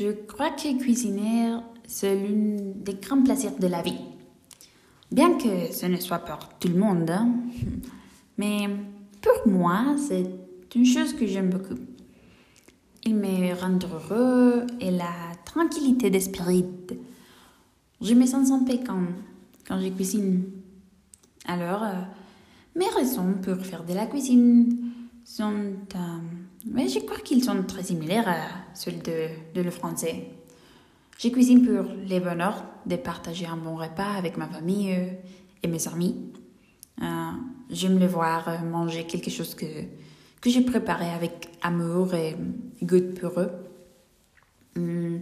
Je crois que cuisiner, c'est l'un des grands plaisirs de la vie. Bien que ce ne soit pour tout le monde, hein. mais pour moi, c'est une chose que j'aime beaucoup. Il me rend heureux et la tranquillité d'esprit. Je me sens en paix quand, quand je cuisine. Alors, euh, mes raisons pour faire de la cuisine sont... Euh, mais je crois qu'ils sont très similaires à celles de, de le français. Je cuisine pour les bonheurs de partager un bon repas avec ma famille euh, et mes amis. Euh, J'aime le voir euh, manger quelque chose que, que j'ai préparé avec amour et goût pour eux. Hum,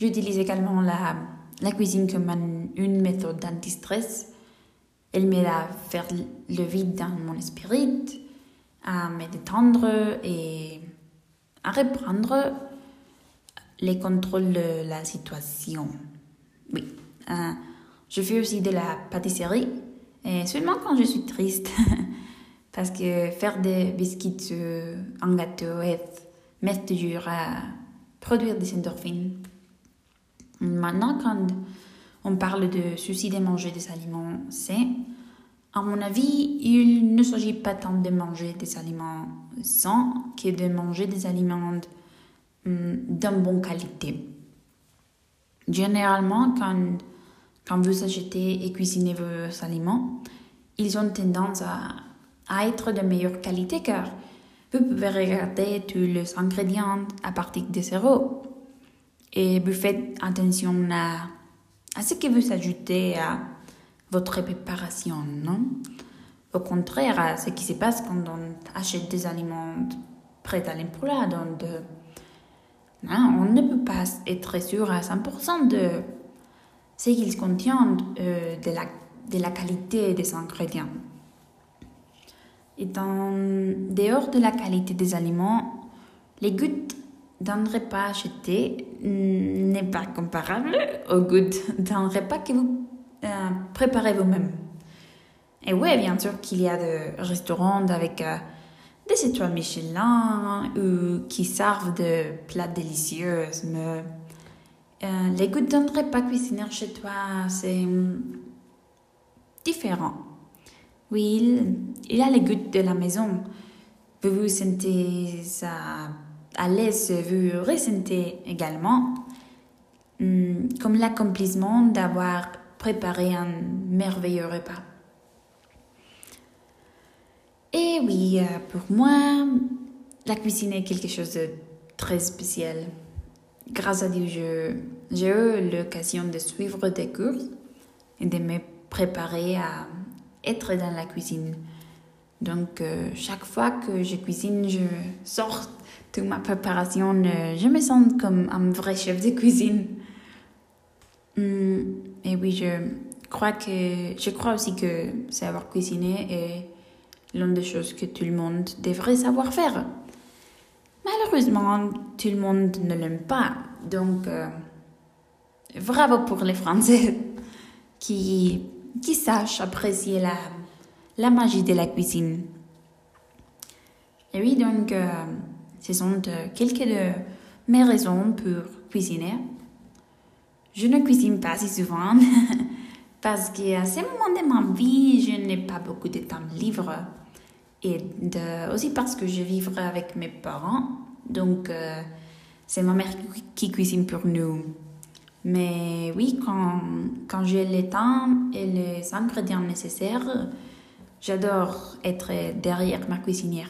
J'utilise également la, la cuisine comme un- une méthode d'anti-stress. Elle m'aide à faire le vide dans mon esprit, à me détendre et à reprendre les contrôles de la situation. Oui. Euh, je fais aussi de la pâtisserie, seulement quand je suis triste. Parce que faire des biscuits un gâteau m'aide toujours à produire des endorphines. Maintenant, quand on parle de souci de manger des aliments sains, à mon avis, il ne s'agit pas tant de manger des aliments sains que de manger des aliments hum, d'une bonne qualité. Généralement, quand, quand vous achetez et cuisinez vos aliments, ils ont tendance à, à être de meilleure qualité car vous pouvez regarder tous les ingrédients à partir de zéro et vous faites attention à, à ce que vous ajoutez à votre préparation, non? Au contraire à ce qui se passe quand on achète des aliments prêts à l'emploi, donc de- non, on ne peut pas être sûr à 100% de ce qu'ils contiennent, euh, de, la, de la qualité des ingrédients. Et en dehors de la qualité des aliments, les goûts d'un repas acheté n'est pas comparable au goût d'un repas que vous euh, préparez vous-même. Et oui, bien sûr qu'il y a des restaurants avec euh, des étoiles Michelin ou qui servent de plats délicieux, mais euh, les goûts d'un repas cuisiné chez toi, c'est hum, différent. Oui, il, il a les goûts de la maison. Vous vous sentez à, à l'aise, vous ressentez également hum, comme l'accomplissement d'avoir préparé un merveilleux repas. Et oui, euh, pour moi, la cuisine est quelque chose de très spécial. Grâce à Dieu, j'ai eu l'occasion de suivre des cours et de me préparer à être dans la cuisine. Donc, euh, chaque fois que je cuisine, je sors de ma préparation, euh, je me sens comme un vrai chef de cuisine. Hum, et oui, je crois que je crois aussi que savoir cuisiner est l'une des choses que tout le monde devrait savoir faire. Malheureusement, tout le monde ne l'aime pas. Donc, euh, bravo pour les Français qui, qui sachent apprécier la, la magie de la cuisine. Et oui, donc, euh, ce sont euh, quelques de mes raisons pour cuisiner. Je ne cuisine pas si souvent parce qu'à ce moment de ma vie, je n'ai pas beaucoup de temps libre. Et aussi parce que je vivrai avec mes parents. Donc, euh, c'est ma mère qui cuisine pour nous. Mais oui, quand, quand j'ai le temps et les ingrédients nécessaires, j'adore être derrière ma cuisinière.